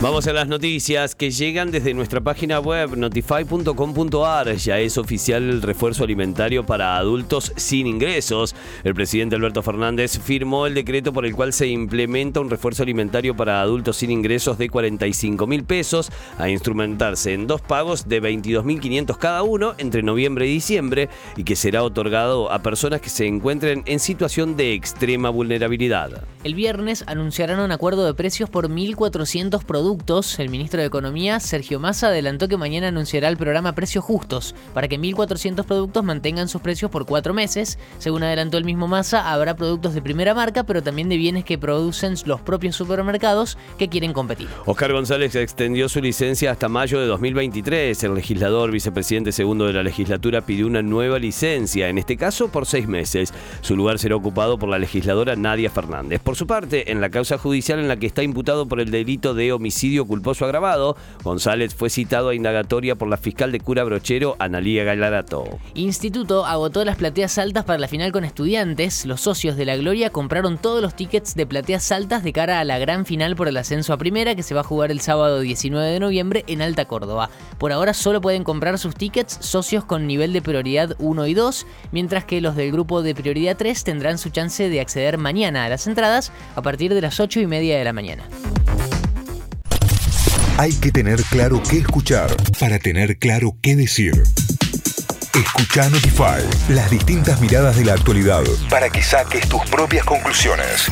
Vamos a las noticias que llegan desde nuestra página web notify.com.ar. Ya es oficial el refuerzo alimentario para adultos sin ingresos. El presidente Alberto Fernández firmó el decreto por el cual se implementa un refuerzo alimentario para adultos sin ingresos de 45 mil pesos a instrumentarse en dos pagos de 22 mil 500 cada uno entre noviembre y diciembre y que será otorgado a personas que se encuentren en situación de extrema vulnerabilidad. El viernes anunciarán un acuerdo de precios por 1.400 productos. El ministro de Economía, Sergio Massa, adelantó que mañana anunciará el programa Precios Justos para que 1.400 productos mantengan sus precios por cuatro meses. Según adelantó el mismo Massa, habrá productos de primera marca, pero también de bienes que producen los propios supermercados que quieren competir. Oscar González extendió su licencia hasta mayo de 2023. El legislador, vicepresidente segundo de la legislatura, pidió una nueva licencia, en este caso por seis meses. Su lugar será ocupado por la legisladora Nadia Fernández. Por su parte, en la causa judicial en la que está imputado por el delito de homicidio culposo agravado, González fue citado a indagatoria por la fiscal de cura brochero Analía Galarato. Instituto agotó las plateas altas para la final con estudiantes. Los socios de la Gloria compraron todos los tickets de plateas altas de cara a la gran final por el ascenso a primera que se va a jugar el sábado 19 de noviembre en Alta Córdoba. Por ahora solo pueden comprar sus tickets socios con nivel de prioridad 1 y 2, mientras que los del grupo de prioridad 3 tendrán su chance de acceder mañana a las entradas a partir de las 8 y media de la mañana. Hay que tener claro qué escuchar para tener claro qué decir. Escucha Notify, las distintas miradas de la actualidad para que saques tus propias conclusiones.